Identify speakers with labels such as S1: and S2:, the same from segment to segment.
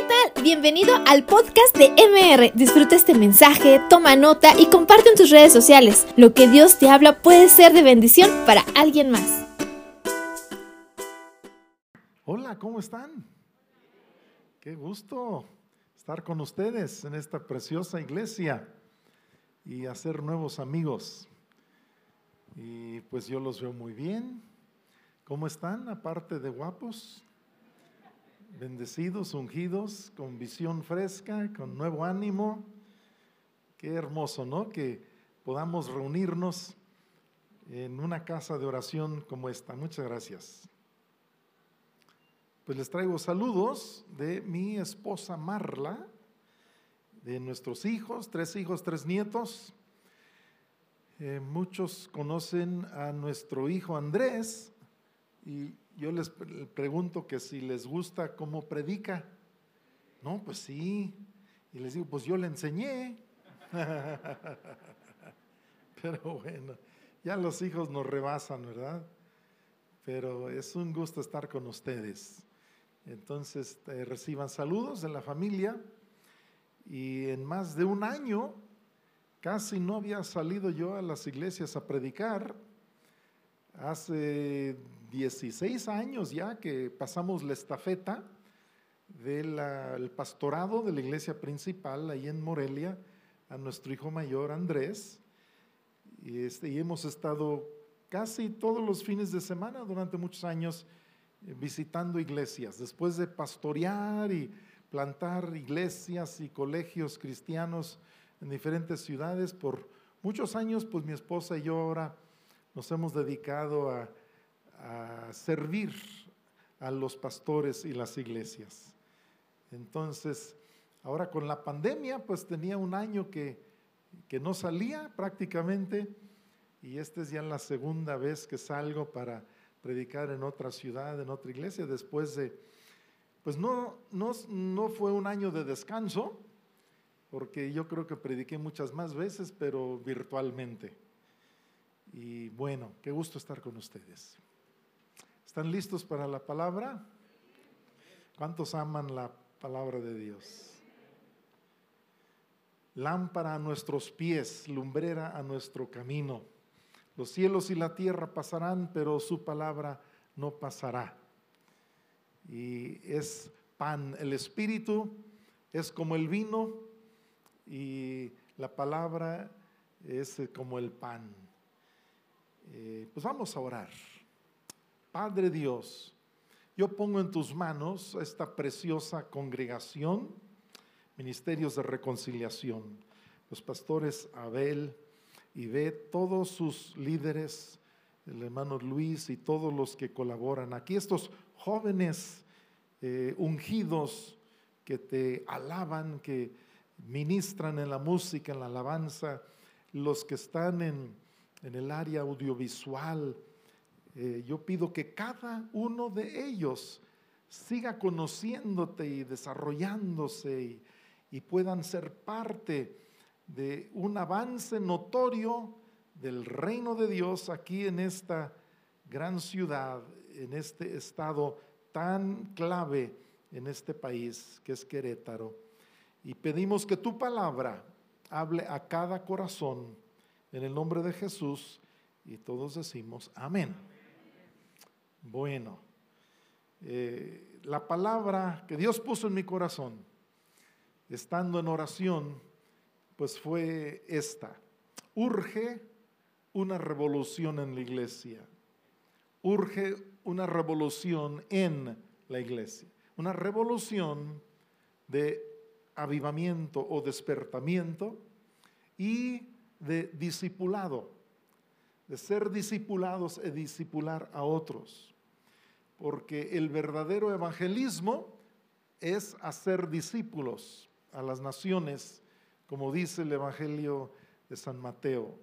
S1: ¿qué tal? Bienvenido al podcast de MR. Disfruta este mensaje, toma nota y comparte en tus redes sociales. Lo que Dios te habla puede ser de bendición para alguien más.
S2: Hola, ¿cómo están? Qué gusto estar con ustedes en esta preciosa iglesia y hacer nuevos amigos. Y pues yo los veo muy bien. ¿Cómo están? Aparte de guapos, bendecidos, ungidos, con visión fresca, con nuevo ánimo. Qué hermoso, ¿no? Que podamos reunirnos en una casa de oración como esta. Muchas gracias. Pues les traigo saludos de mi esposa Marla, de nuestros hijos, tres hijos, tres nietos. Eh, muchos conocen a nuestro hijo Andrés y yo les pregunto que si les gusta cómo predica. No, pues sí. Y les digo, pues yo le enseñé. Pero bueno, ya los hijos nos rebasan, ¿verdad? Pero es un gusto estar con ustedes. Entonces, eh, reciban saludos de la familia. Y en más de un año, casi no había salido yo a las iglesias a predicar. Hace 16 años ya que pasamos la estafeta del pastorado de la iglesia principal ahí en Morelia a nuestro hijo mayor Andrés. Y, este, y hemos estado casi todos los fines de semana durante muchos años eh, visitando iglesias. Después de pastorear y plantar iglesias y colegios cristianos en diferentes ciudades por muchos años, pues mi esposa y yo ahora nos hemos dedicado a, servir a los pastores y las iglesias. Entonces, ahora con la pandemia, pues tenía un año que, que no salía prácticamente y esta es ya la segunda vez que salgo para predicar en otra ciudad, en otra iglesia, después de pues no, no, no fue un año de descanso, porque yo creo que prediqué muchas más veces, pero virtualmente. Y bueno, qué gusto estar con ustedes. ¿Están listos para la palabra? ¿Cuántos aman la palabra de Dios? Lámpara a nuestros pies, lumbrera a nuestro camino. Los cielos y la tierra pasarán, pero su palabra no pasará y es pan. El espíritu es como el vino y la palabra es como el pan. Eh, pues vamos a orar. Padre Dios, yo pongo en tus manos esta preciosa congregación, ministerios de reconciliación, los pastores Abel y ve todos sus líderes, el hermano Luis y todos los que colaboran aquí, estos jóvenes eh, ungidos que te alaban, que ministran en la música, en la alabanza, los que están en, el área audiovisual. Eh, yo pido que cada uno de ellos siga conociéndote y desarrollándose y puedan ser parte de un avance notorio del reino de Dios aquí en esta gran ciudad, en este estado tan clave en este país que es Querétaro. Y pedimos que tu palabra hable a cada corazón en el nombre de Jesús y todos decimos amén. Bueno, eh, la palabra que Dios puso en mi corazón, estando en oración, pues fue esta. Urge una revolución en la iglesia. Urge una revolución en la iglesia, una revolución de avivamiento o despertamiento y de discipulado, de ser discipulados y discipular a otros. Porque el verdadero evangelismo es hacer discípulos a las naciones, como dice el Evangelio de San Mateo.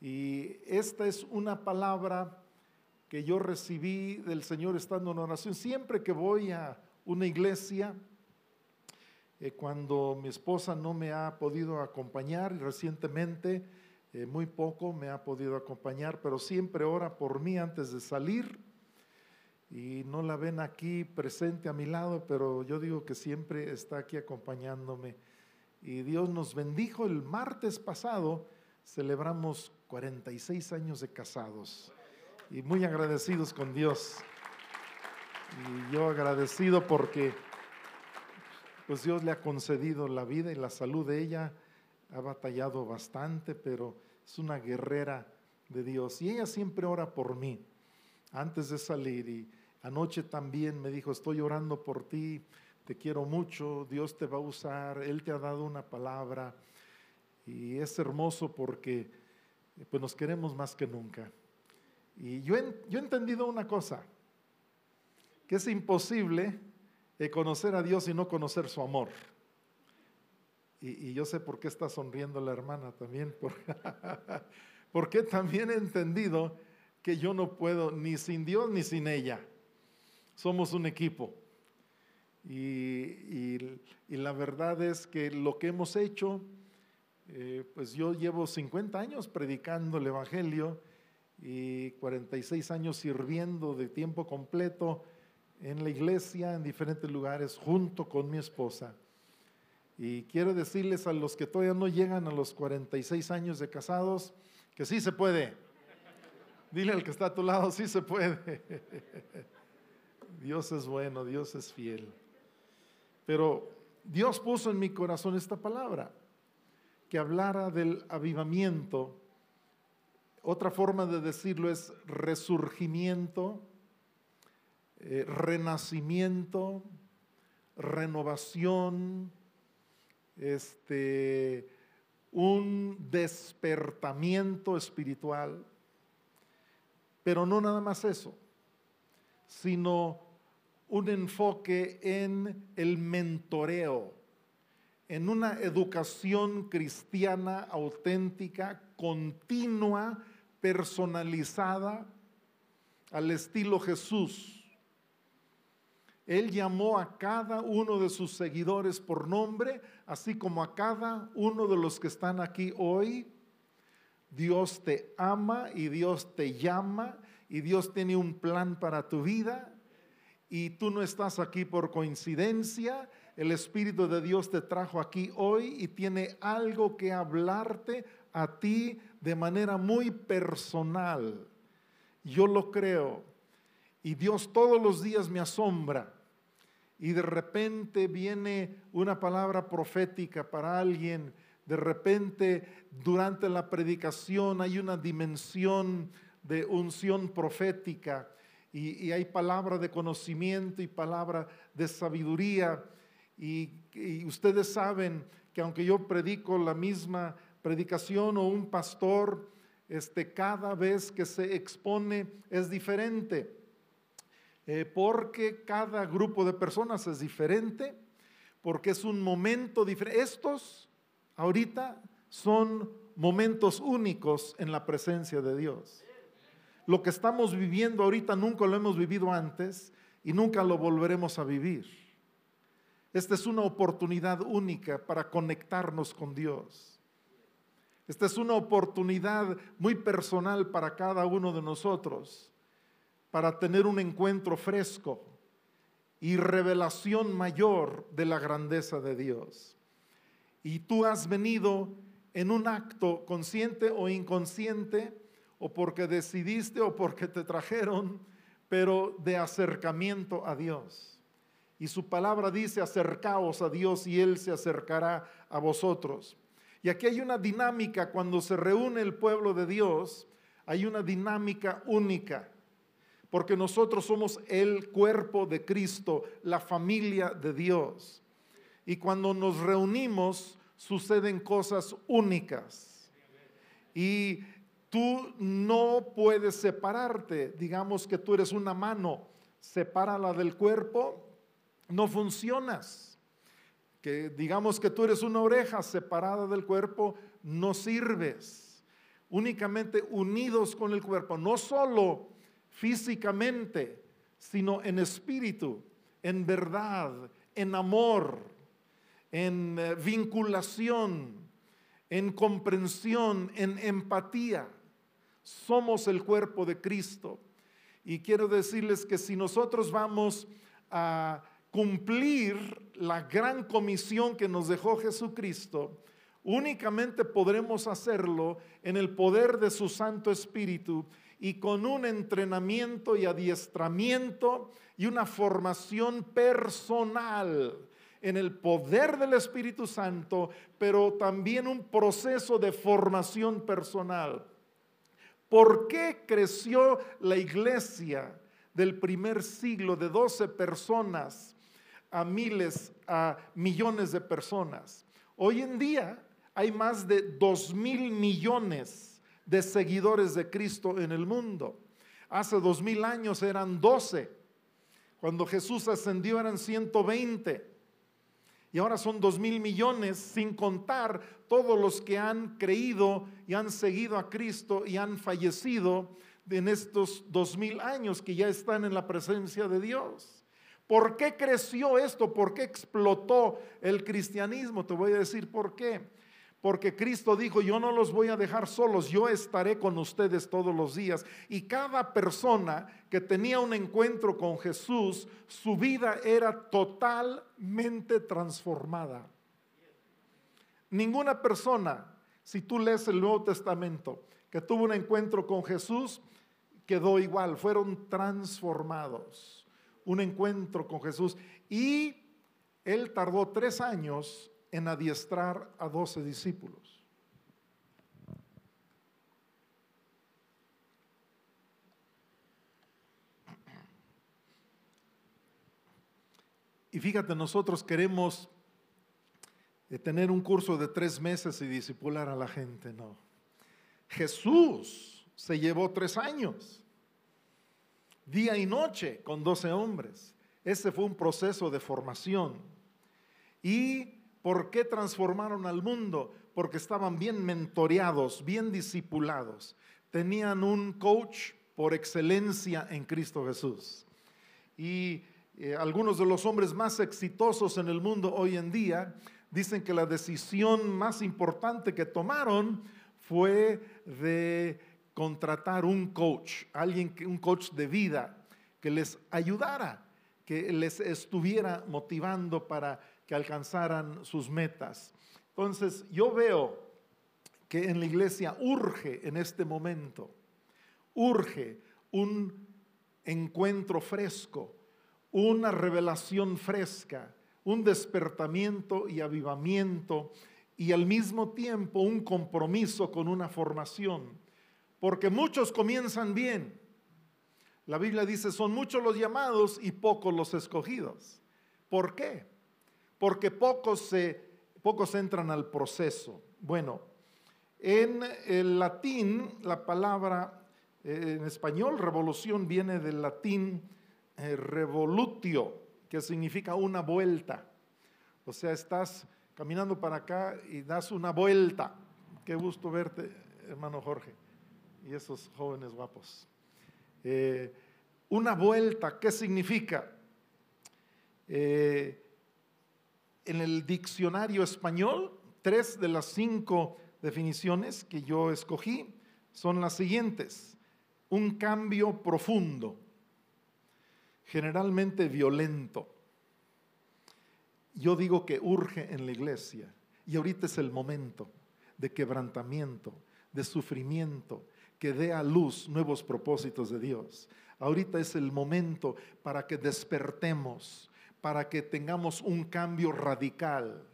S2: Y esta es una palabra que yo recibí del Señor estando en oración. Siempre que voy a una iglesia, eh, cuando mi esposa no me ha podido acompañar, recientemente eh, muy poco me ha podido acompañar, pero siempre ora por mí antes de salir. y no la ven aquí presente a mi lado, pero yo digo que siempre está aquí acompañándome. Y Dios nos bendijo el martes pasado, celebramos 46 años de casados y muy agradecidos con Dios. Y yo agradecido porque pues Dios le ha concedido la vida y la salud de ella. Ha batallado bastante, pero es una guerrera de Dios. Y ella siempre ora por mí antes de salir. Y anoche también me dijo, estoy orando por ti, te quiero mucho, Dios te va a usar, Él te ha dado una palabra. Y es hermoso porque pues nos queremos más que nunca. Y yo, yo he entendido una cosa, que es imposible conocer a Dios y no conocer su amor. Y, yo sé por qué está sonriendo la hermana también, porque también he entendido que yo no puedo ni sin Dios ni sin ella. Somos un equipo. Y, la verdad es que lo que hemos hecho, eh, pues yo llevo 50 años predicando el Evangelio y 46 años sirviendo de tiempo completo en la iglesia, en diferentes lugares, junto con mi esposa. Y quiero decirles a los que todavía no llegan a los 46 años de casados, que sí se puede. Dile al que está a tu lado, sí se puede. Dios es bueno, Dios es fiel. Pero Dios puso en mi corazón esta palabra, que hablara del avivamiento. Otra forma de decirlo es resurgimiento, eh, renacimiento, renovación, este, un despertamiento espiritual. Pero no nada más eso, sino un enfoque en el mentoreo, en una educación cristiana auténtica, continua, personalizada, al estilo Jesús. Él llamó a cada uno de sus seguidores por nombre, así como a cada uno de los que están aquí hoy. Dios te ama y Dios te llama y Dios tiene un plan para tu vida y tú no estás aquí por coincidencia. El Espíritu de Dios te trajo aquí hoy y tiene algo que hablarte a ti de manera muy personal. Yo lo creo. Y Dios todos los días me asombra y de repente viene una palabra profética para alguien, de repente durante la predicación hay una dimensión de unción profética y, hay palabra de conocimiento y palabra de sabiduría. Y, y ustedes saben que aunque yo predico la misma predicación o un pastor, este, cada vez que se expone es diferente. Eh, porque cada grupo de personas es diferente, porque es un momento diferente. Estos ahorita son momentos únicos en la presencia de Dios. Lo que estamos viviendo ahorita nunca lo hemos vivido antes y nunca lo volveremos a vivir. Esta es una oportunidad única para conectarnos con Dios. Esta es una oportunidad muy personal para cada uno de nosotros para tener un encuentro fresco y revelación mayor de la grandeza de Dios. Y tú has venido en un acto consciente o inconsciente, o porque decidiste o porque te trajeron, pero de acercamiento a Dios. Y su palabra dice, acercaos a Dios y Él se acercará a vosotros. Y aquí hay una dinámica, cuando se reúne el pueblo de Dios, hay una dinámica única porque nosotros somos el cuerpo de Cristo, la familia de Dios. Y cuando nos reunimos suceden cosas únicas. Y tú no puedes separarte, digamos que tú eres una mano, sepárala del cuerpo, no funcionas. Que digamos que tú eres una oreja separada del cuerpo, no sirves. Únicamente unidos con el cuerpo, no solo físicamente, sino en espíritu, en verdad, en amor, en eh, vinculación, en comprensión, en empatía. Somos el cuerpo de Cristo. Y quiero decirles que si nosotros vamos a cumplir la gran comisión que nos dejó Jesucristo, únicamente podremos hacerlo en el poder de su Santo Espíritu y con un entrenamiento y adiestramiento y una formación personal en el poder del Espíritu Santo, pero también un proceso de formación personal. ¿Por qué creció la iglesia del primer siglo de 12 personas a miles, a millones de personas? Hoy en día hay más de 2 mil millones de seguidores de Cristo en el mundo. Hace dos mil años eran 12. Cuando Jesús ascendió eran 120 y ahora son dos mil millones, sin contar todos los que han creído y han seguido a Cristo y han fallecido en estos dos mil años que ya están en la presencia de Dios. ¿Por qué creció esto? ¿Por qué explotó el cristianismo? Te voy a decir por qué. Porque Cristo dijo, yo no los voy a dejar solos, yo estaré con ustedes todos los días. Y cada persona que tenía un encuentro con Jesús, su vida era totalmente transformada. Ninguna persona, si tú lees el Nuevo Testamento, que tuvo un encuentro con Jesús, quedó igual, fueron transformados. Un encuentro con Jesús. Y él tardó tres años en adiestrar a doce discípulos. Y fíjate, nosotros queremos eh, tener un curso de tres meses y discipular a la gente, no. Jesús se llevó tres años, día y noche, con doce hombres. Ese fue un proceso de formación. Y ¿Por qué transformaron al mundo? Porque estaban bien mentoreados, bien discipulados. Tenían un coach por excelencia en Cristo Jesús. Y eh, algunos de los hombres más exitosos en el mundo hoy en día dicen que la decisión más importante que tomaron fue de contratar un coach, alguien, un coach de vida que les ayudara, que les estuviera motivando para que alcanzaran sus metas. Entonces, yo veo que en la iglesia urge en este momento, urge un encuentro fresco, una revelación fresca, un despertamiento y avivamiento y al mismo tiempo un compromiso con una formación. Porque muchos comienzan bien. La Biblia dice, son muchos los llamados y pocos los escogidos. ¿Por qué? Porque pocos, se, pocos entran al proceso. Bueno, en el latín la palabra, eh, en español, revolución viene del latín eh, revolutio, que significa una vuelta. O sea, estás caminando para acá y das una vuelta. Qué gusto verte, hermano Jorge, y esos jóvenes guapos. Eh, una vuelta, ¿qué significa? En el diccionario español, tres de las cinco definiciones que yo escogí son las siguientes. Un cambio profundo, generalmente violento. Yo digo que urge en la iglesia y ahorita es el momento de quebrantamiento, de sufrimiento, que dé a luz nuevos propósitos de Dios. Ahorita es el momento para que despertemos, para que tengamos un cambio radical.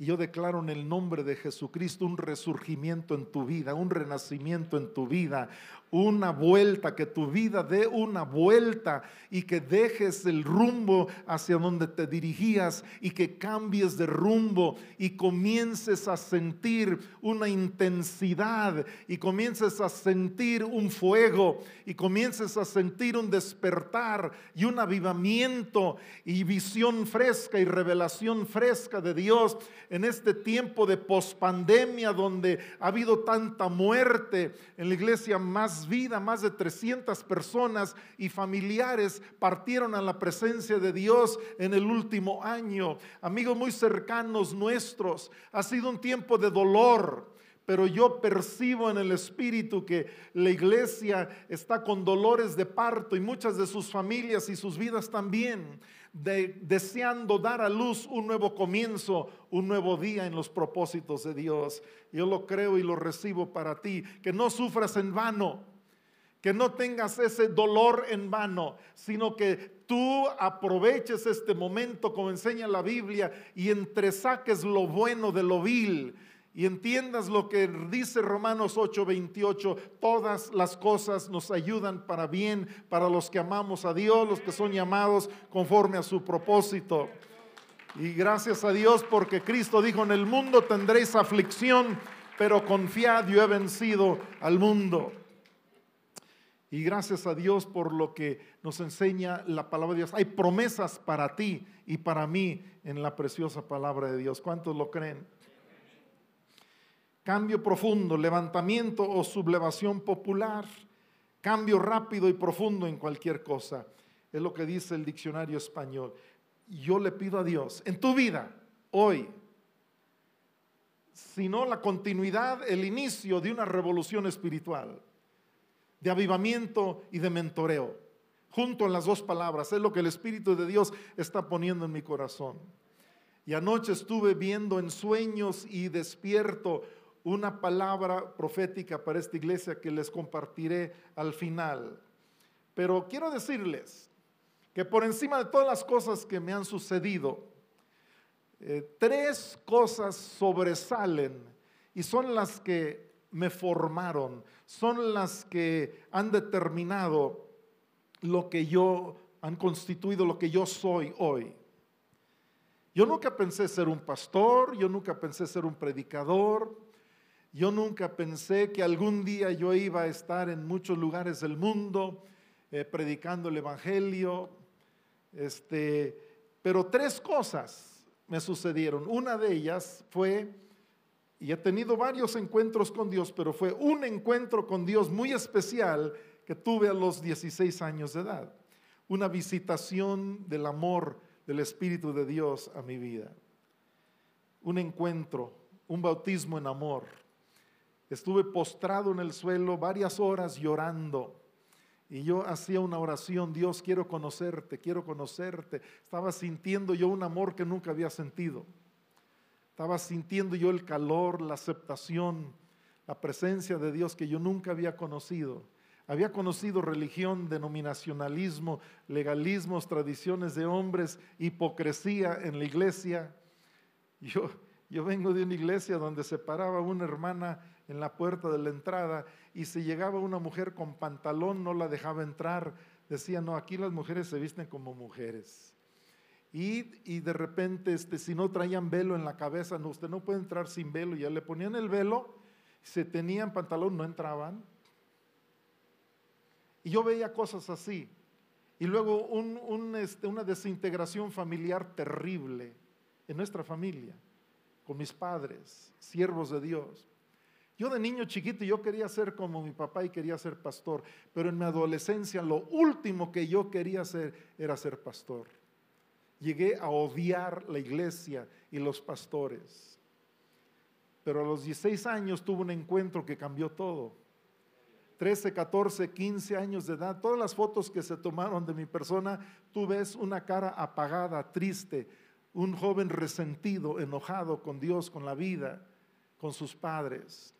S2: Y yo declaro en el nombre de Jesucristo un resurgimiento en tu vida, un renacimiento en tu vida, una vuelta, que tu vida dé una vuelta y que dejes el rumbo hacia donde te dirigías y que cambies de rumbo y comiences a sentir una intensidad y comiences a sentir un fuego y comiences a sentir un despertar y un avivamiento y visión fresca y revelación fresca de Dios en este tiempo de pospandemia donde ha habido tanta muerte en la iglesia más vida, más de 300 personas y familiares partieron a la presencia de Dios en el último año. Amigos muy cercanos nuestros, ha sido un tiempo de dolor, pero yo percibo en el Espíritu que la iglesia está con dolores de parto y muchas de sus familias y sus vidas también, deseando dar a luz un nuevo comienzo, un nuevo día en los propósitos de Dios. Yo lo creo y lo recibo para ti, que no sufras en vano, que no tengas ese dolor en vano, sino que tú aproveches este momento como enseña la Biblia y entresaques lo bueno de lo vil y entiendas lo que dice Romanos 8:28, todas las cosas nos ayudan para bien, para los que amamos a Dios, los que son llamados conforme a su propósito. Y gracias a Dios porque Cristo dijo, en el mundo tendréis aflicción, pero confiad, yo he vencido al mundo. Y gracias a Dios por lo que nos enseña la palabra de Dios. Hay promesas para ti y para mí en la preciosa palabra de Dios. ¿Cuántos lo creen? Cambio profundo, levantamiento o sublevación popular, cambio rápido y profundo en cualquier cosa. Es lo que dice el diccionario español. Yo le pido a Dios, en tu vida, hoy, sino la continuidad, el inicio de una revolución espiritual, de avivamiento y de mentoreo, junto en las dos palabras, es lo que el Espíritu de Dios está poniendo en mi corazón. Y anoche estuve viendo en sueños y despierto una palabra profética para esta iglesia que les compartiré al final. Pero quiero decirles que por encima de todas las cosas que me han sucedido, eh, tres cosas sobresalen y son las que me formaron, son las que han determinado lo que yo, han constituido lo que yo soy hoy. Yo nunca pensé ser un pastor, yo nunca pensé ser un predicador, yo nunca pensé que algún día yo iba a estar en muchos lugares del mundo eh, predicando el Evangelio. Este, pero tres cosas me sucedieron. Una de ellas fue, y he tenido varios encuentros con Dios, pero fue un encuentro con Dios muy especial que tuve a los 16 años de edad. Una visitación del amor del Espíritu de Dios a mi vida. Un encuentro, un bautismo en amor Estuve postrado en el suelo varias horas llorando. Y yo hacía una oración, Dios, quiero conocerte, quiero conocerte. Estaba sintiendo yo un amor que nunca había sentido. Estaba sintiendo yo el calor, la aceptación, la presencia de Dios que yo nunca había conocido. Había conocido religión, denominacionalismo, legalismos, tradiciones de hombres, hipocresía en la iglesia. Yo, yo vengo de una iglesia donde se paraba una hermana en la puerta de la entrada y si llegaba una mujer con pantalón no la dejaba entrar. Decía, no, aquí las mujeres se visten como mujeres. Y, de repente, este, si no traían velo en la cabeza, no, usted no puede entrar sin velo. Ya le ponían el velo, si tenían pantalón no entraban. Y yo veía cosas así. Y luego este, una desintegración familiar terrible en nuestra familia, con mis padres, siervos de Dios. Yo de niño chiquito yo quería ser como mi papá y quería ser pastor, pero en mi adolescencia lo último que yo quería hacer era ser pastor. Llegué a odiar la iglesia y los pastores. Pero a los 16 años tuve un encuentro que cambió todo. 13, 14, 15 años de edad, todas las fotos que se tomaron de mi persona, tú ves una cara apagada, triste, un joven resentido, enojado con Dios, con la vida, con sus padres.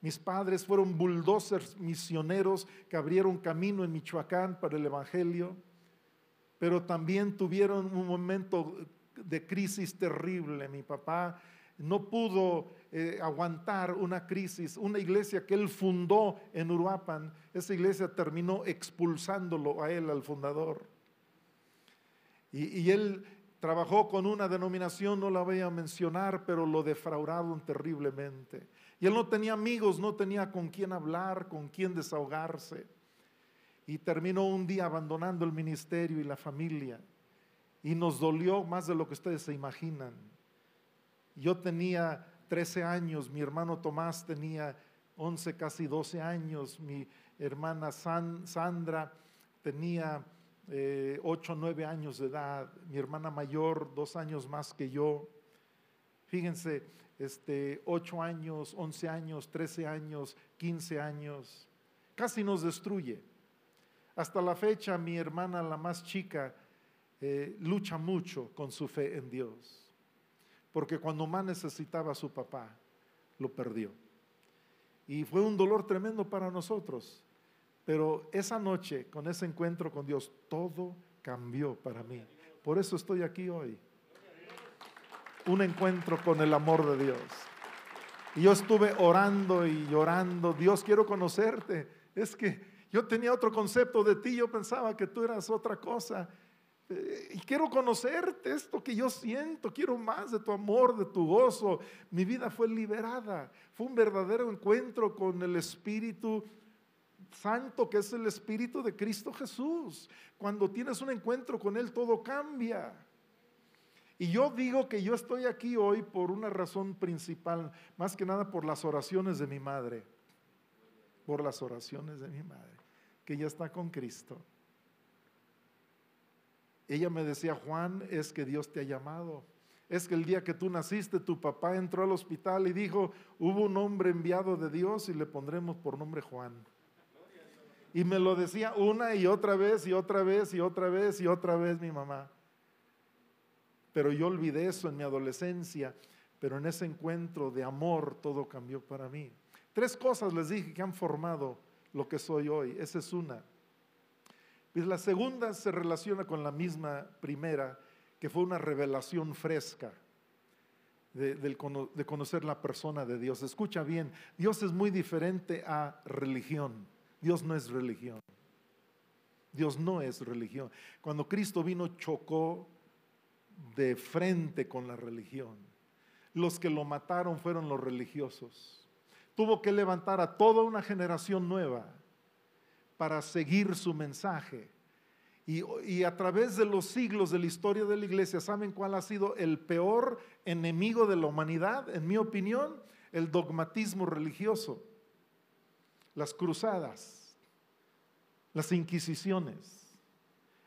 S2: Mis padres fueron bulldozers misioneros que abrieron camino en Michoacán para el Evangelio, pero también tuvieron un momento de crisis terrible. Mi papá no pudo eh, aguantar una crisis. Una iglesia que él fundó en Uruapan, esa iglesia terminó expulsándolo a él, al fundador. Y, y él trabajó con una denominación, no la voy a mencionar, pero lo defraudaron terriblemente. Y él no tenía amigos, no tenía con quién hablar, con quién desahogarse. Y terminó un día abandonando el ministerio y la familia. Y nos dolió más de lo que ustedes se imaginan. Yo tenía 13 años, mi hermano Tomás tenía 11, casi 12 años, mi hermana Sandra tenía 8 o 9 años de edad, mi hermana mayor dos años más que yo. Fíjense, este, 8 años, 11 años, 13 años, 15 años, casi nos destruye. Hasta la fecha mi hermana, la más chica, eh, lucha mucho con su fe en Dios, porque cuando más necesitaba a su papá, lo perdió. Y fue un dolor tremendo para nosotros. Pero esa noche, con ese encuentro con Dios, todo cambió para mí. Por eso estoy aquí hoy. Un encuentro con el amor de Dios. Y yo estuve orando y llorando, Dios, quiero conocerte. Es que yo tenía otro concepto de ti, yo pensaba que tú eras otra cosa. Eh, y quiero conocerte, esto que yo siento, quiero más de tu amor, de tu gozo. Mi vida fue liberada, fue un verdadero encuentro con el Espíritu Santo, que es el Espíritu de Cristo Jesús. Cuando tienes un encuentro con Él, todo cambia. Y yo digo que yo estoy aquí hoy por una razón principal, más que nada por las oraciones de mi madre, por las oraciones de mi madre, que ya está con Cristo. Ella me decía, Juan, es que Dios te ha llamado. Es que el día que tú naciste, tu papá entró al hospital y dijo, hubo un hombre enviado de Dios y le pondremos por nombre Juan. Y me lo decía una y otra vez y otra vez y otra vez y otra vez mi mamá. Pero yo olvidé eso en mi adolescencia, pero en ese encuentro de amor todo cambió para mí. Tres cosas les dije que han formado lo que soy hoy. Esa es una. La segunda se relaciona con la misma primera, que fue una revelación fresca de, de, conocer la persona de Dios. Escucha bien, Dios es muy diferente a religión. Dios no es religión. Dios no es religión. Cuando Cristo vino chocó de frente con la religión. Los que lo mataron fueron los religiosos. Tuvo que levantar a toda una generación nueva para seguir su mensaje. Y, a través de los siglos de la historia de la iglesia, ¿saben cuál ha sido el peor enemigo de la humanidad? En mi opinión, el dogmatismo religioso, las cruzadas, las inquisiciones,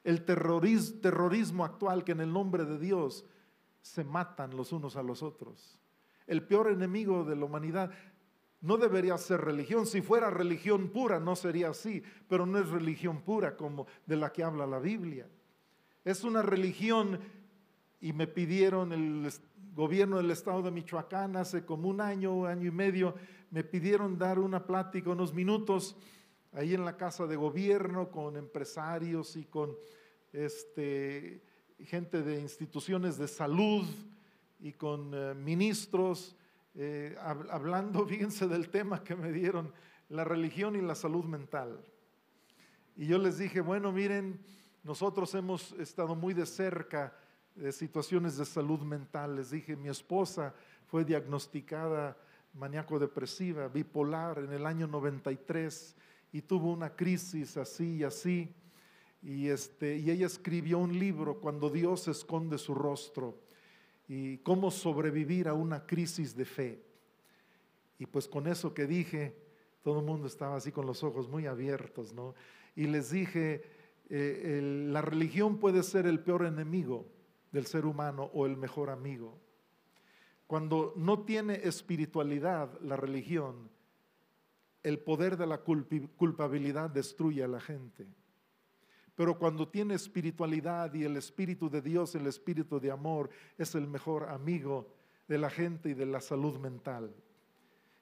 S2: el terrorismo actual que en el nombre de Dios se matan los unos a los otros. El peor enemigo de la humanidad no debería ser religión. Si fuera religión pura, no sería así, pero no es religión pura como de la que habla la Biblia. Es una religión, y me pidieron el gobierno del estado de Michoacán hace como un año, año y medio, me pidieron dar una plática, unos minutos, ahí en la casa de gobierno con empresarios y con este, gente de instituciones de salud y con eh, ministros eh, hablando, fíjense del tema que me dieron, la religión y la salud mental. Y yo les dije, bueno, miren, nosotros hemos estado muy de cerca de situaciones de salud mental. Les dije, mi esposa fue diagnosticada maníaco depresiva, bipolar en el año 93 y tuvo una crisis así y así. Y, este, y ella escribió un libro, Cuando Dios esconde su rostro y cómo sobrevivir a una crisis de fe. Y pues con eso que dije, todo el mundo estaba así con los ojos muy abiertos, ¿no? Y les dije, eh, la religión puede ser el peor enemigo del ser humano o el mejor amigo. Cuando no tiene espiritualidad la religión, el poder de la culpabilidad destruye a la gente. Pero cuando tiene espiritualidad y el Espíritu de Dios, el Espíritu de amor, es el mejor amigo de la gente y de la salud mental.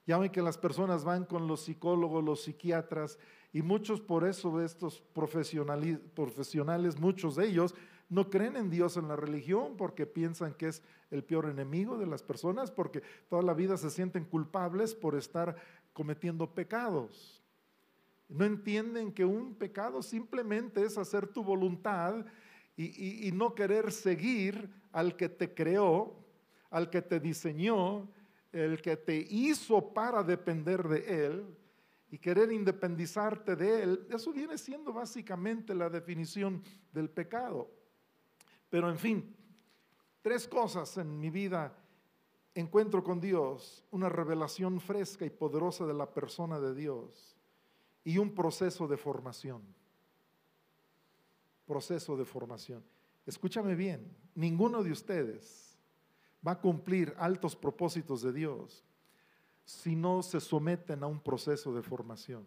S2: Ya ven que las personas van con los psicólogos, los psiquiatras, y muchos por eso de estos profesionales, muchos de ellos, no creen en Dios, en la religión, porque piensan que es el peor enemigo de las personas, porque toda la vida se sienten culpables por estar cometiendo pecados. No entienden que un pecado simplemente es hacer tu voluntad y, no querer seguir al que te creó, al que te diseñó, el que te hizo para depender de Él y querer independizarte de Él. Eso viene siendo básicamente la definición del pecado. Pero en fin, tres cosas en mi vida encuentro con Dios, una revelación fresca y poderosa de la persona de Dios y un proceso de formación. Proceso de formación. Escúchame bien, ninguno de ustedes va a cumplir altos propósitos de Dios si no se someten a un proceso de formación.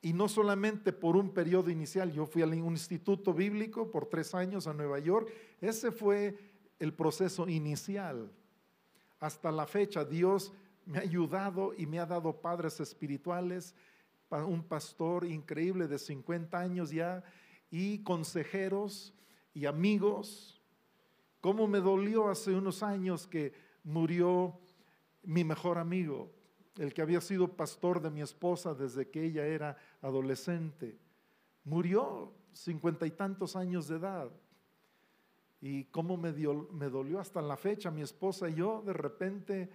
S2: Y no solamente por un periodo inicial, yo fui a un instituto bíblico por tres años a Nueva York, ese fue el proceso inicial. Hasta la fecha Dios me ha ayudado y me ha dado padres espirituales, un pastor increíble de 50 años ya, y consejeros y amigos. Cómo me dolió hace unos años que murió mi mejor amigo, el que había sido pastor de mi esposa desde que ella era adolescente. Murió cincuenta y tantos años de edad. Y cómo me, me dolió hasta la fecha, mi esposa y yo de repente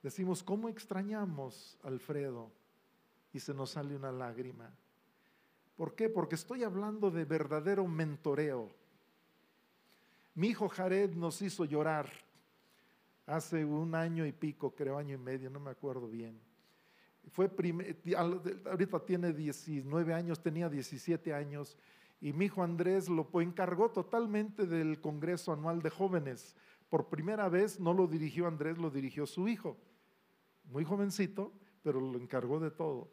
S2: decimos, ¿cómo extrañamos Alfredo? Y se nos sale una lágrima. ¿Por qué? Porque estoy hablando de verdadero mentoreo. Mi hijo Jared nos hizo llorar hace un año y pico, creo año y medio, no me acuerdo bien. Fue ahorita tiene 19 años, tenía 17 años, y mi hijo Andrés lo encargó totalmente del Congreso Anual de Jóvenes. Por primera vez no lo dirigió Andrés, lo dirigió su hijo. Muy jovencito, pero lo encargó de todo.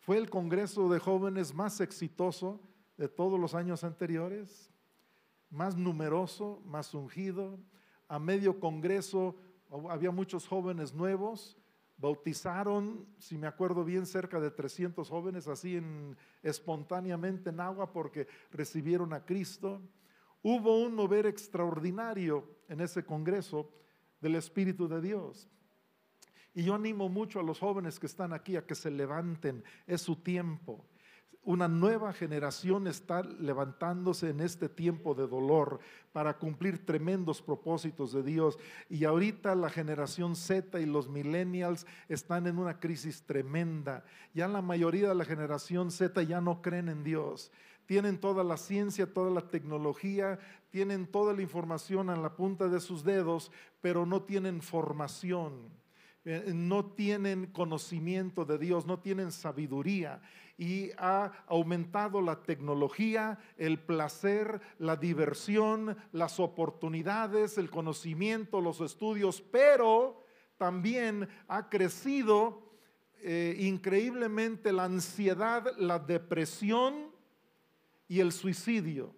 S2: Fue el Congreso de Jóvenes más exitoso de todos los años anteriores, más numeroso, más ungido, a medio congreso había muchos jóvenes nuevos, bautizaron, si me acuerdo bien, cerca de 300 jóvenes así en, espontáneamente en agua porque recibieron a Cristo. Hubo un mover extraordinario en ese congreso del Espíritu de Dios. Y yo animo mucho a los jóvenes que están aquí a que se levanten, es su tiempo una nueva generación está levantándose en este tiempo de dolor para cumplir tremendos propósitos de Dios. Y ahorita la generación Z y los millennials están en una crisis tremenda. Ya la mayoría de la generación Z ya no creen en Dios. Tienen toda la ciencia, toda la tecnología, tienen toda la información a la punta de sus dedos, pero no tienen formación no tienen conocimiento de Dios, no tienen sabiduría y ha aumentado la tecnología, el placer, la diversión, las oportunidades, el conocimiento, los estudios, pero también ha crecido eh, increíblemente la ansiedad, la depresión y el suicidio.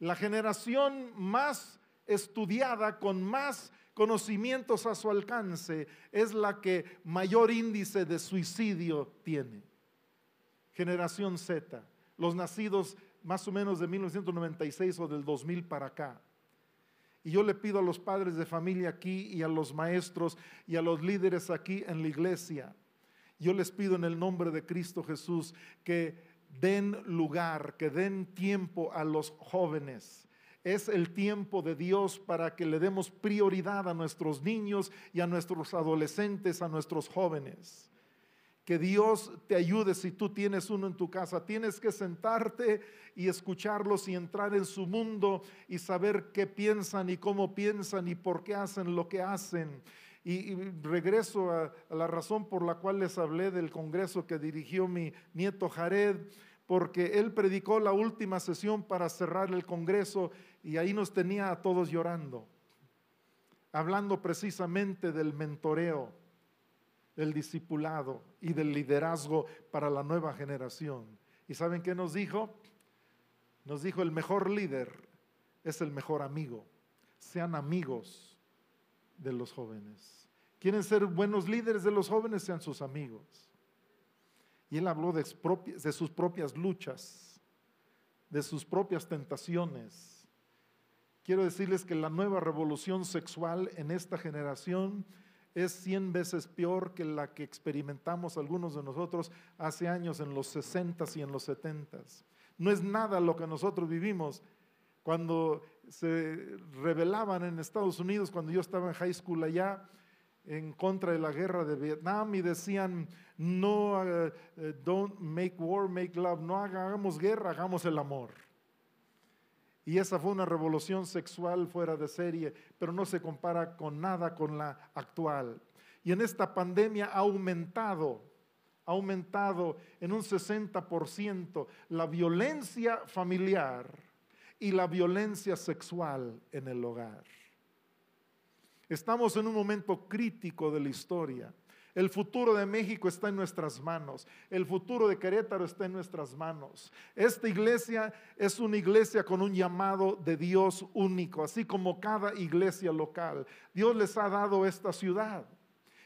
S2: La generación más estudiada, con más conocimientos a su alcance, es la que mayor índice de suicidio tiene generación Z, los nacidos más o menos de 1996 o del 2000 para acá. Y yo le pido a los padres de familia aquí y a los maestros y a los líderes aquí en la iglesia, yo les pido en el nombre de Cristo Jesús que den lugar, que den tiempo a los jóvenes. Es el tiempo de Dios para que le demos prioridad a nuestros niños y a nuestros adolescentes, a nuestros jóvenes que Dios te ayude si tú tienes uno en tu casa. Tienes que sentarte y escucharlos y entrar en su mundo y saber qué piensan y cómo piensan y por qué hacen lo que hacen. Y, regreso a, la razón por la cual les hablé del congreso que dirigió mi nieto Jared, porque él predicó la última sesión para cerrar el congreso y ahí nos tenía a todos llorando, hablando precisamente del mentoreo del discipulado y del liderazgo para la nueva generación. ¿Y saben qué nos dijo? Nos dijo, el mejor líder es el mejor amigo. Sean amigos de los jóvenes. ¿Quieren ser buenos líderes de los jóvenes? Sean sus amigos. Y él habló de, sus propias luchas, de sus propias tentaciones. Quiero decirles que la nueva revolución sexual en esta generación es cien veces peor que la que experimentamos algunos de nosotros hace años en los 60 y en los 70. No es nada lo que nosotros vivimos cuando se rebelaban en Estados Unidos, cuando yo estaba en high school allá, en contra de la guerra de Vietnam y decían, no, uh, don't make war, make love, no hagamos guerra, hagamos el amor. Y esa fue una revolución sexual fuera de serie, pero no se compara con nada con la actual. Y en esta pandemia ha aumentado, ha aumentado en un 60% la violencia familiar y la violencia sexual en el hogar. Estamos en un momento crítico de la historia. El futuro de México está en nuestras manos. El futuro de Querétaro está en nuestras manos. Esta iglesia es una iglesia con un llamado de Dios único, así como cada iglesia local. Dios les ha dado esta ciudad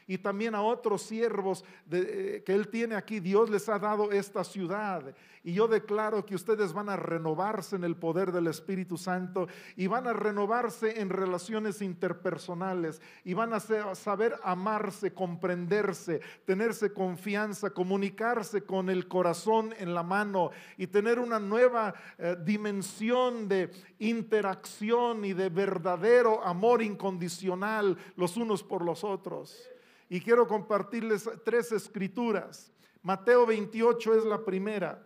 S2: y también a otros siervos eh, que Él tiene aquí. Dios les ha dado esta ciudad. Y yo declaro que ustedes van a renovarse en el poder del Espíritu Santo y van a renovarse en relaciones interpersonales y van a saber amarse, comprenderse, tenerse confianza, comunicarse con el corazón en la mano y tener una nueva eh, dimensión de interacción y de verdadero amor incondicional los unos por los otros y quiero compartirles tres escrituras. Mateo 28 es la primera.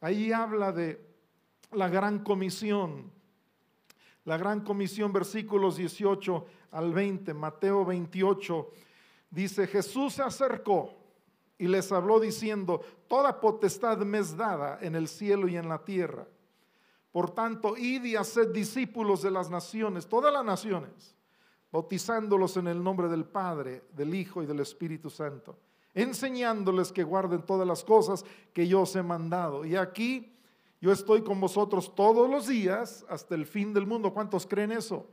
S2: Ahí habla de la gran comisión. La gran comisión, versículos 18 al 20. Mateo 28 dice, Jesús se acercó y les habló diciendo, toda potestad me es dada en el cielo y en la tierra. Por tanto, id y haced discípulos de las naciones, todas las naciones bautizándolos en el nombre del Padre, del Hijo y del Espíritu Santo, enseñándoles que guarden todas las cosas que yo os he mandado. Y aquí yo estoy con vosotros todos los días hasta el fin del mundo. ¿Cuántos creen eso?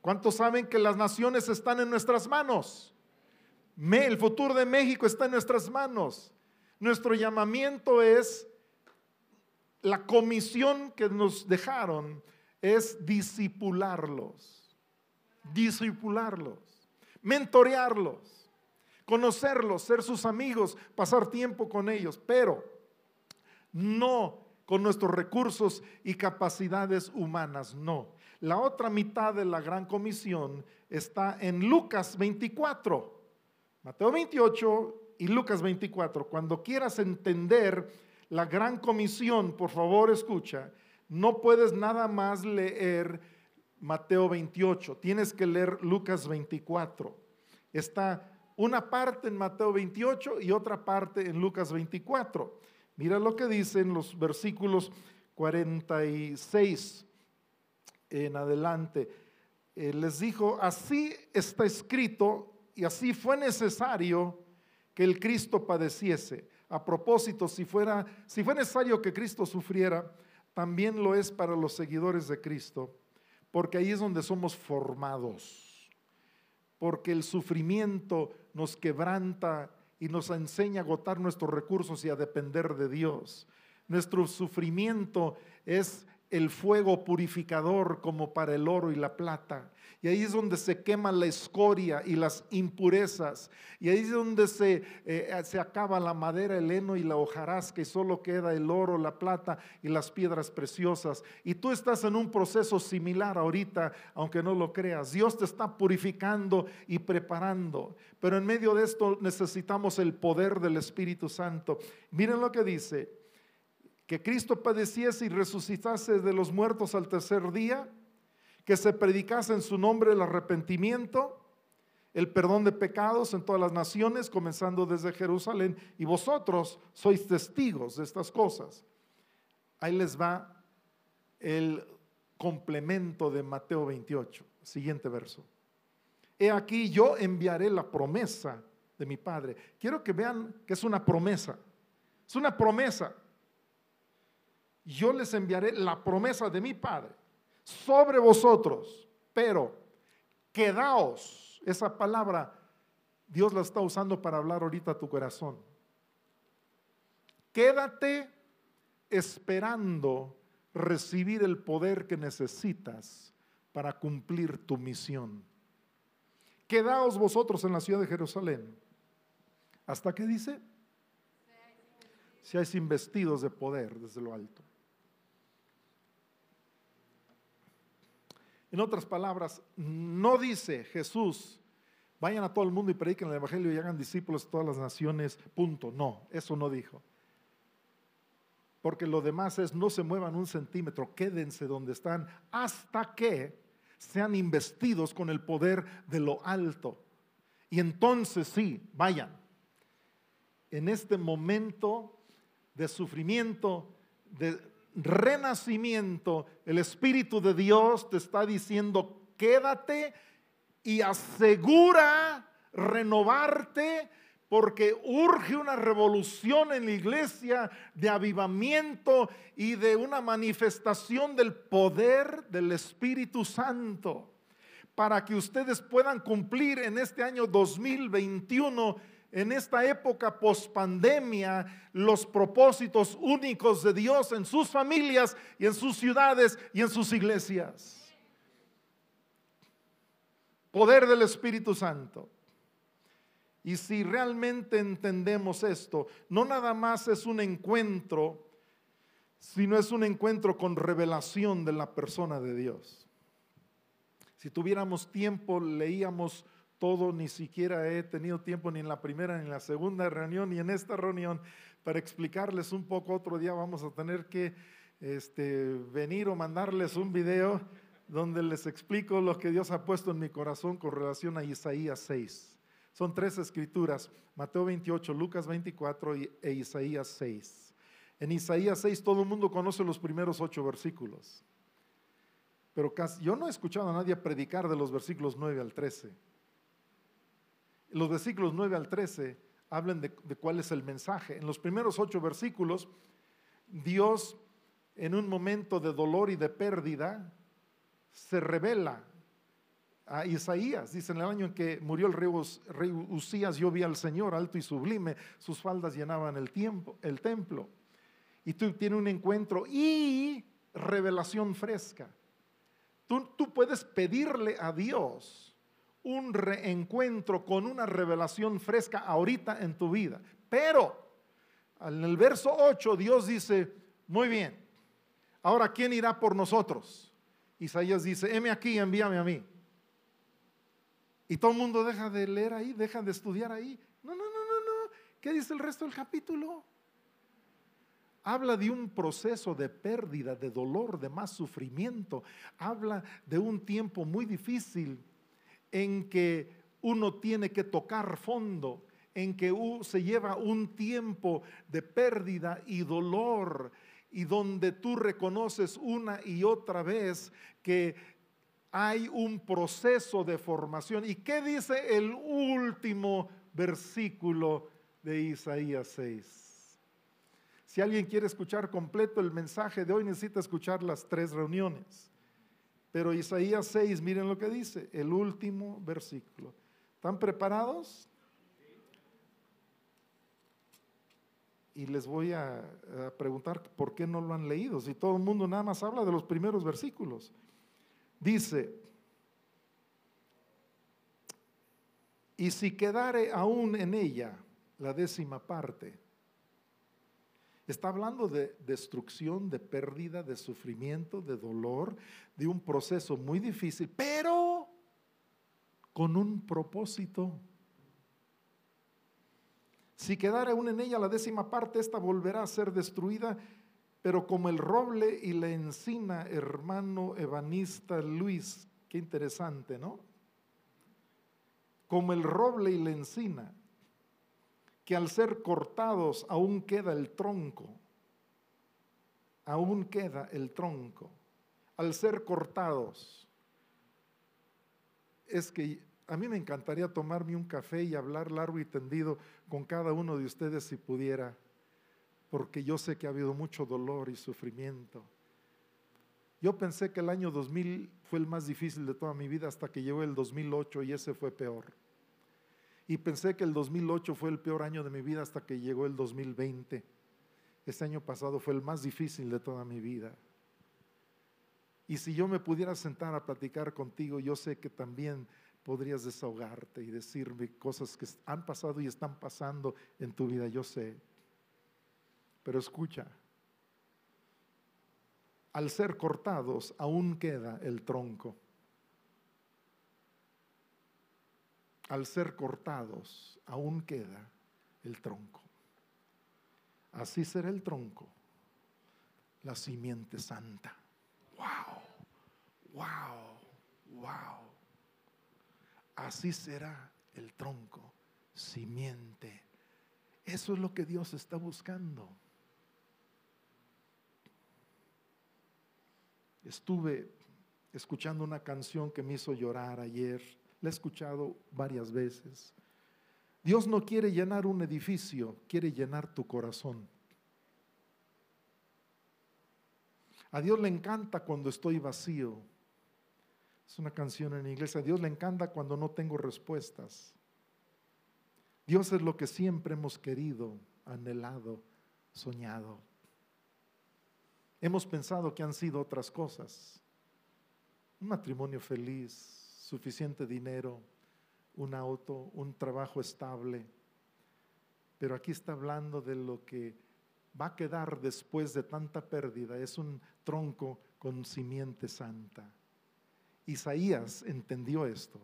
S2: ¿Cuántos saben que las naciones están en nuestras manos? el futuro de México está en nuestras manos. Nuestro llamamiento es, la comisión que nos dejaron es disipularlos discipularlos, mentorearlos, conocerlos, ser sus amigos, pasar tiempo con ellos, pero no con nuestros recursos y capacidades humanas, no. La otra mitad de la gran comisión está en Lucas 24, Mateo 28 y Lucas 24. Cuando quieras entender la gran comisión, por favor escucha, no puedes nada más leer Mateo 28, tienes que leer Lucas 24. Está una parte en Mateo 28 y otra parte en Lucas 24. Mira lo que dice en los versículos 46 en adelante. Eh, les dijo, así está escrito y así fue necesario que el Cristo padeciese. A propósito, si fuera, si fue necesario que Cristo sufriera, también lo es para los seguidores de Cristo porque ahí es donde somos formados, porque el sufrimiento nos quebranta y nos enseña a agotar nuestros recursos y a depender de Dios. Nuestro sufrimiento es el fuego purificador como para el oro y la plata. Y ahí es donde se quema la escoria y las impurezas. Y ahí es donde se, eh, se acaba la madera, el heno y la hojarasca y solo queda el oro, la plata y las piedras preciosas. Y tú estás en un proceso similar ahorita, aunque no lo creas. Dios te está purificando y preparando. Pero en medio de esto necesitamos el poder del Espíritu Santo. Miren lo que dice que Cristo padeciese y resucitase de los muertos al tercer día, que se predicase en su nombre el arrepentimiento, el perdón de pecados en todas las naciones, comenzando desde Jerusalén, y vosotros sois testigos de estas cosas. Ahí les va el complemento de Mateo 28, siguiente verso. He aquí yo enviaré la promesa de mi Padre. Quiero que vean que es una promesa. Es una promesa yo les enviaré la promesa de mi Padre sobre vosotros, pero quedaos, esa palabra Dios la está usando para hablar ahorita a tu corazón. Quédate esperando recibir el poder que necesitas para cumplir tu misión. Quedaos vosotros en la ciudad de Jerusalén. ¿Hasta qué dice? Seáis investidos de poder desde lo alto. En otras palabras, no dice Jesús, vayan a todo el mundo y prediquen el Evangelio y hagan discípulos de todas las naciones, punto. No, eso no dijo. Porque lo demás es, no se muevan un centímetro, quédense donde están hasta que sean investidos con el poder de lo alto. Y entonces sí, vayan. En este momento de sufrimiento, de renacimiento, el Espíritu de Dios te está diciendo, quédate y asegura renovarte porque urge una revolución en la iglesia de avivamiento y de una manifestación del poder del Espíritu Santo para que ustedes puedan cumplir en este año 2021 en esta época pospandemia los propósitos únicos de Dios en sus familias y en sus ciudades y en sus iglesias. Poder del Espíritu Santo. Y si realmente entendemos esto, no nada más es un encuentro, sino es un encuentro con revelación de la persona de Dios. Si tuviéramos tiempo, leíamos todo, ni siquiera he tenido tiempo ni en la primera ni en la segunda reunión ni en esta reunión para explicarles un poco. Otro día vamos a tener que este, venir o mandarles un video donde les explico lo que Dios ha puesto en mi corazón con relación a Isaías 6. Son tres escrituras, Mateo 28, Lucas 24 e Isaías 6. En Isaías 6 todo el mundo conoce los primeros ocho versículos, pero yo no he escuchado a nadie predicar de los versículos 9 al 13. Los versículos 9 al 13 hablan de, cuál es el mensaje. En los primeros ocho versículos, Dios en un momento de dolor y de pérdida se revela a Isaías. Dice, en el año en que murió el rey, Usías, yo vi al Señor alto y sublime, sus faldas llenaban el, tiempo, el templo. Y tú tienes un encuentro y revelación fresca. Tú puedes pedirle a Dios un reencuentro con una revelación fresca ahorita en tu vida. Pero en el verso 8 Dios dice, muy bien, ahora ¿quién irá por nosotros? Isaías dice, heme aquí, envíame a mí. Y todo el mundo deja de leer ahí, deja de estudiar ahí. No, no, no, no, no. ¿Qué dice el resto del capítulo? Habla de un proceso de pérdida, de dolor, de más sufrimiento. Habla de un tiempo muy difícil en que uno tiene que tocar fondo, en que se lleva un tiempo de pérdida y dolor y donde tú reconoces una y otra vez que hay un proceso de formación. ¿Y qué dice el último versículo de Isaías 6? Si alguien quiere escuchar completo el mensaje de hoy, necesita escuchar las tres reuniones. Pero Isaías 6, miren lo que dice, el último versículo. ¿Están preparados? Y les voy a, a, preguntar por qué no lo han leído, si todo el mundo nada más habla de los primeros versículos. Dice, y si quedare aún en ella la décima parte, está hablando de destrucción, de pérdida, de sufrimiento, de dolor, de un proceso muy difícil, pero con un propósito. Si quedare aún en ella la décima parte, esta volverá a ser destruida pero como el roble y la encina, hermano evanista Luis, qué interesante, ¿no? Como el roble y la encina, que al ser cortados aún queda el tronco, aún queda el tronco, al ser cortados. Es que a mí me encantaría tomarme un café y hablar largo y tendido con cada uno de ustedes si pudiera porque yo sé que ha habido mucho dolor y sufrimiento. Yo pensé que el año 2000 fue el más difícil de toda mi vida hasta que llegó el 2008 y ese fue peor. Y pensé que el 2008 fue el peor año de mi vida hasta que llegó el 2020. Este año pasado fue el más difícil de toda mi vida. Y si yo me pudiera sentar a platicar contigo, yo sé que también podrías desahogarte y decirme cosas que han pasado y están pasando en tu vida, yo sé. Pero escucha, al ser cortados aún queda el tronco. Al ser cortados aún queda el tronco. Así será el tronco, la simiente santa. Wow, wow, wow. Así será el tronco, simiente. Eso es lo que Dios está buscando. Estuve escuchando una canción que me hizo llorar ayer. La he escuchado varias veces. Dios no quiere llenar un edificio, quiere llenar tu corazón. A Dios le encanta cuando estoy vacío. Es una canción en inglés. A Dios le encanta cuando no tengo respuestas. Dios es lo que siempre hemos querido, anhelado, soñado. Hemos pensado que han sido otras cosas. Un matrimonio feliz, suficiente dinero, un auto, un trabajo estable. Pero aquí está hablando de lo que va a quedar después de tanta pérdida. Es un tronco con simiente santa. Isaías entendió esto.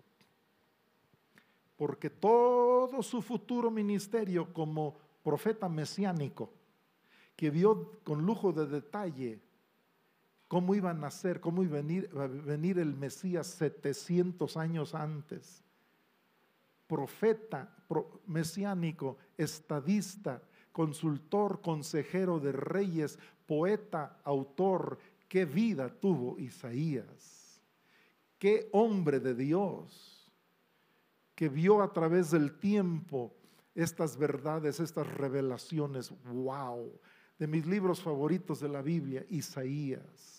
S2: Porque todo su futuro ministerio como profeta mesiánico, que vio con lujo de detalle cómo iba a nacer, cómo iba a venir, el Mesías 700 años antes, profeta mesiánico, estadista, consultor, consejero de reyes, poeta, autor, qué vida tuvo Isaías, qué hombre de Dios, que vio a través del tiempo estas verdades, estas revelaciones, wow, de mis libros favoritos de la Biblia, Isaías.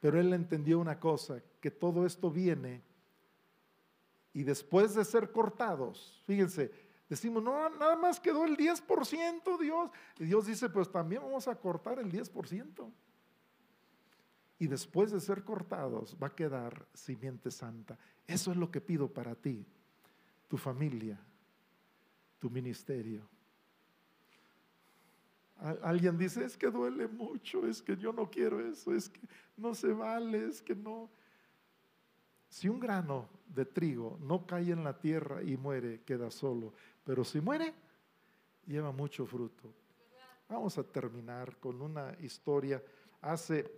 S2: Pero él entendió una cosa, que todo esto viene y después de ser cortados, fíjense, decimos, no, nada más quedó el 10%, Dios. Y Dios dice, pues también vamos a cortar el 10%. Y después de ser cortados va a quedar simiente santa. Eso es lo que pido para ti, tu familia, tu ministerio. Alguien dice, es que duele mucho, es que yo no quiero eso, es que no se vale, es que no. Si un grano de trigo no cae en la tierra y muere, queda solo. Pero si muere, lleva mucho fruto. Vamos a terminar con una historia. Hace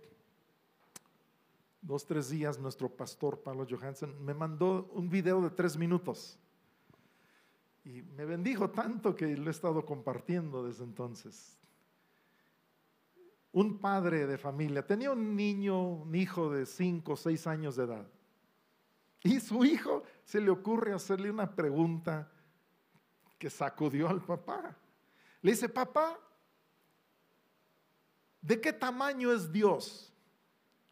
S2: dos, tres días nuestro pastor Pablo Johansen me mandó un video de tres minutos. Y me bendijo tanto que lo he estado compartiendo desde entonces un padre de familia tenía un niño, un hijo de 5 o 6 años de edad. Y su hijo se le ocurre hacerle una pregunta que sacudió al papá. Le dice, papá, ¿de qué tamaño es Dios?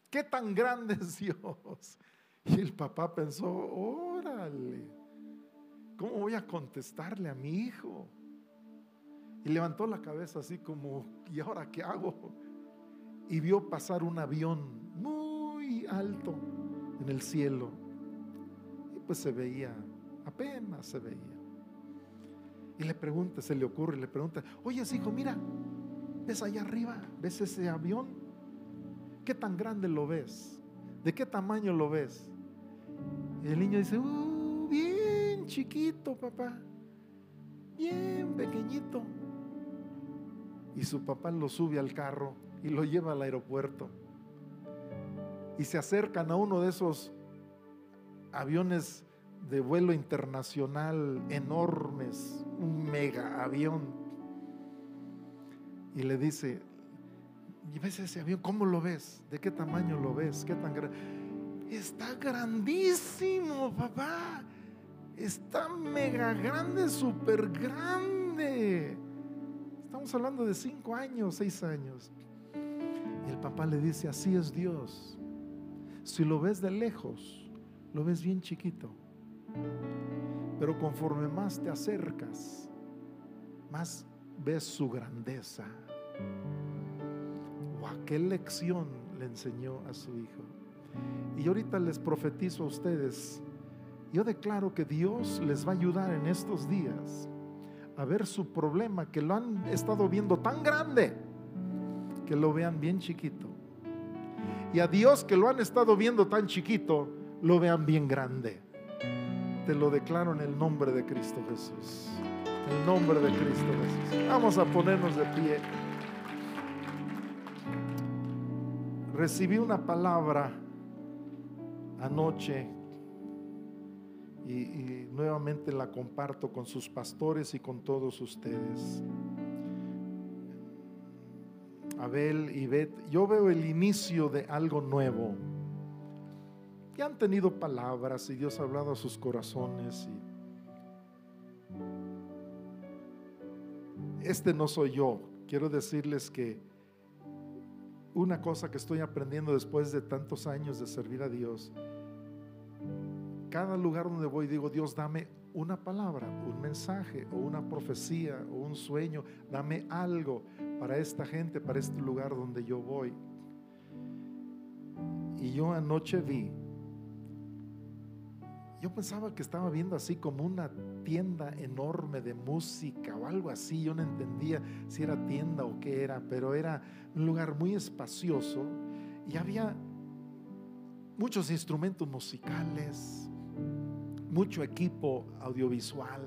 S2: ¿Qué tan grande es Dios? Y el papá pensó, órale, ¿cómo voy a contestarle a mi hijo? Y levantó la cabeza así como, ¿y ahora qué hago? Y vio pasar un avión muy alto en el cielo. Y pues se veía, apenas se veía. Y le pregunta, se le ocurre, le pregunta, oye hijo, mira, ¿ves allá arriba? ¿Ves ese avión? ¿Qué tan grande lo ves? ¿De qué tamaño lo ves? Y el niño dice, uh, bien chiquito, papá, bien pequeñito. Y su papá lo sube al carro y lo lleva al aeropuerto. Y se acercan a uno de esos aviones de vuelo internacional enormes, un mega avión. Y le dice, ¿y ves ese avión? ¿Cómo lo ves? ¿De qué tamaño lo ves? ¿Qué tan grande? Está grandísimo, papá. Está mega grande, súper grande. Estamos hablando de cinco años, seis años. Y el papá le dice, así es Dios. Si lo ves de lejos, lo ves bien chiquito. Pero conforme más te acercas, más ves su grandeza. Wow, qué lección le enseñó a su hijo. Y ahorita les profetizo a ustedes, yo declaro que Dios les va a ayudar en estos días a ver su problema que lo han estado viendo tan grande que lo vean bien chiquito. Y a Dios que lo han estado viendo tan chiquito, lo vean bien grande. Te lo declaro en el nombre de Cristo Jesús. En el nombre de Cristo Jesús. Vamos a ponernos de pie. Recibí una palabra anoche y, y, nuevamente la comparto con sus pastores y con todos ustedes. Abel y Bet, yo veo el inicio de algo nuevo. Y han tenido palabras y Dios ha hablado a sus corazones. este no soy yo. Quiero decirles que una cosa que estoy aprendiendo después de tantos años de servir a Dios, cada lugar donde voy digo, Dios, dame una palabra, un mensaje o una profecía o un sueño, dame algo para esta gente, para este lugar donde yo voy. Y yo anoche vi, yo pensaba que estaba viendo así como una tienda enorme de música o algo así, yo no entendía si era tienda o qué era, pero era un lugar muy espacioso y había muchos instrumentos musicales, mucho equipo audiovisual.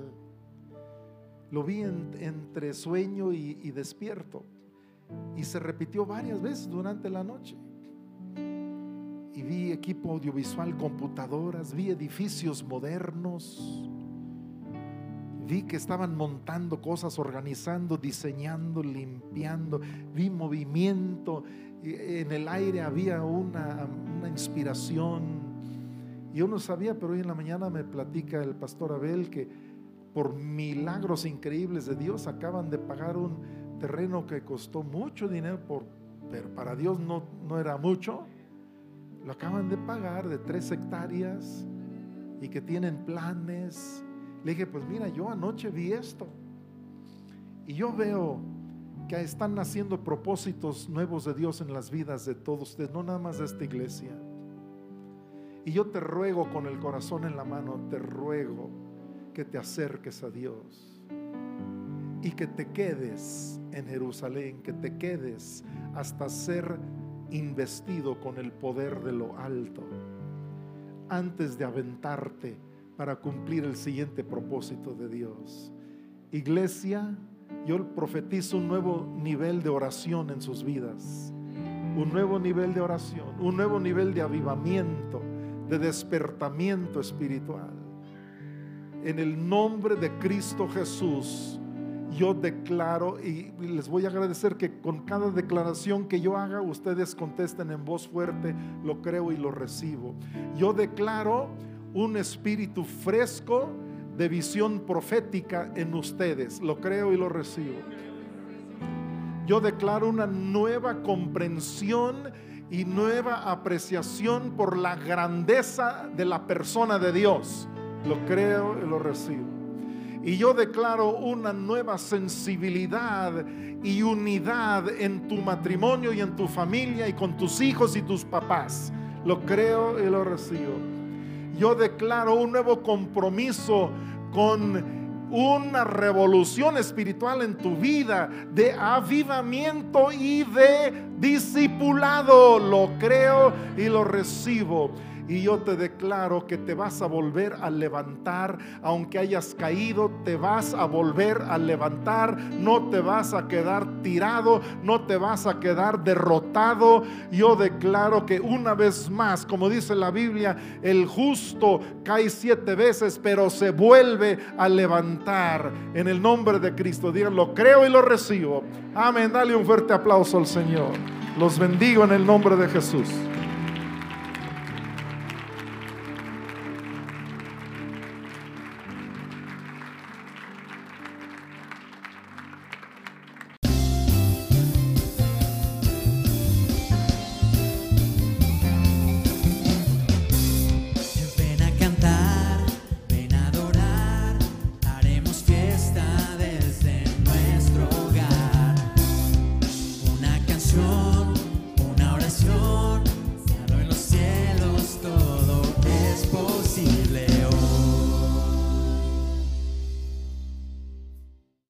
S2: Lo vi entre sueño y, despierto. Y se repitió varias veces durante la noche. Y vi equipo audiovisual, computadoras, vi edificios modernos. Vi que estaban montando cosas, organizando, diseñando, limpiando. Vi movimiento. En el aire había una, una inspiración. Yo no sabía, pero hoy en la mañana me platica el pastor Abel que por milagros increíbles de Dios acaban de pagar un terreno que costó mucho dinero, pero para Dios no, no era mucho. Lo acaban de pagar de tres hectáreas y que tienen planes. Le dije, pues mira, yo anoche vi esto. Y yo veo que están naciendo propósitos nuevos de Dios en las vidas de todos ustedes, no nada más de esta iglesia. Y yo te ruego con el corazón en la mano, te ruego que te acerques a Dios y que te quedes en Jerusalén, que te quedes hasta ser investido con el poder de lo alto, antes de aventarte para cumplir el siguiente propósito de Dios. Iglesia, yo profetizo un nuevo nivel de oración en sus vidas, un nuevo nivel de oración, un nuevo nivel de avivamiento de despertamiento espiritual. En el nombre de Cristo Jesús, yo declaro y les voy a agradecer que con cada declaración que yo haga, ustedes contesten en voz fuerte, lo creo y lo recibo. Yo declaro un espíritu fresco de visión profética en ustedes, lo creo y lo recibo. Yo declaro una nueva comprensión y nueva apreciación por la grandeza de la persona de Dios. Lo creo y lo recibo. Y yo declaro una nueva sensibilidad y unidad en tu matrimonio y en tu familia y con tus hijos y tus papás. Lo creo y lo recibo. Yo declaro un nuevo compromiso con una revolución espiritual en tu vida, de avivamiento y de discipulado. Lo creo y lo recibo. Y yo te declaro que te vas a volver a levantar, aunque hayas caído, te vas a volver a levantar, no te vas a quedar tirado, no te vas a quedar derrotado. Yo declaro que una vez más, como dice la Biblia, el justo cae siete veces, pero se vuelve a levantar en el nombre de Cristo. Digan, lo creo y lo recibo. Amén. Dale un fuerte aplauso al Señor. Los bendigo en el nombre de Jesús.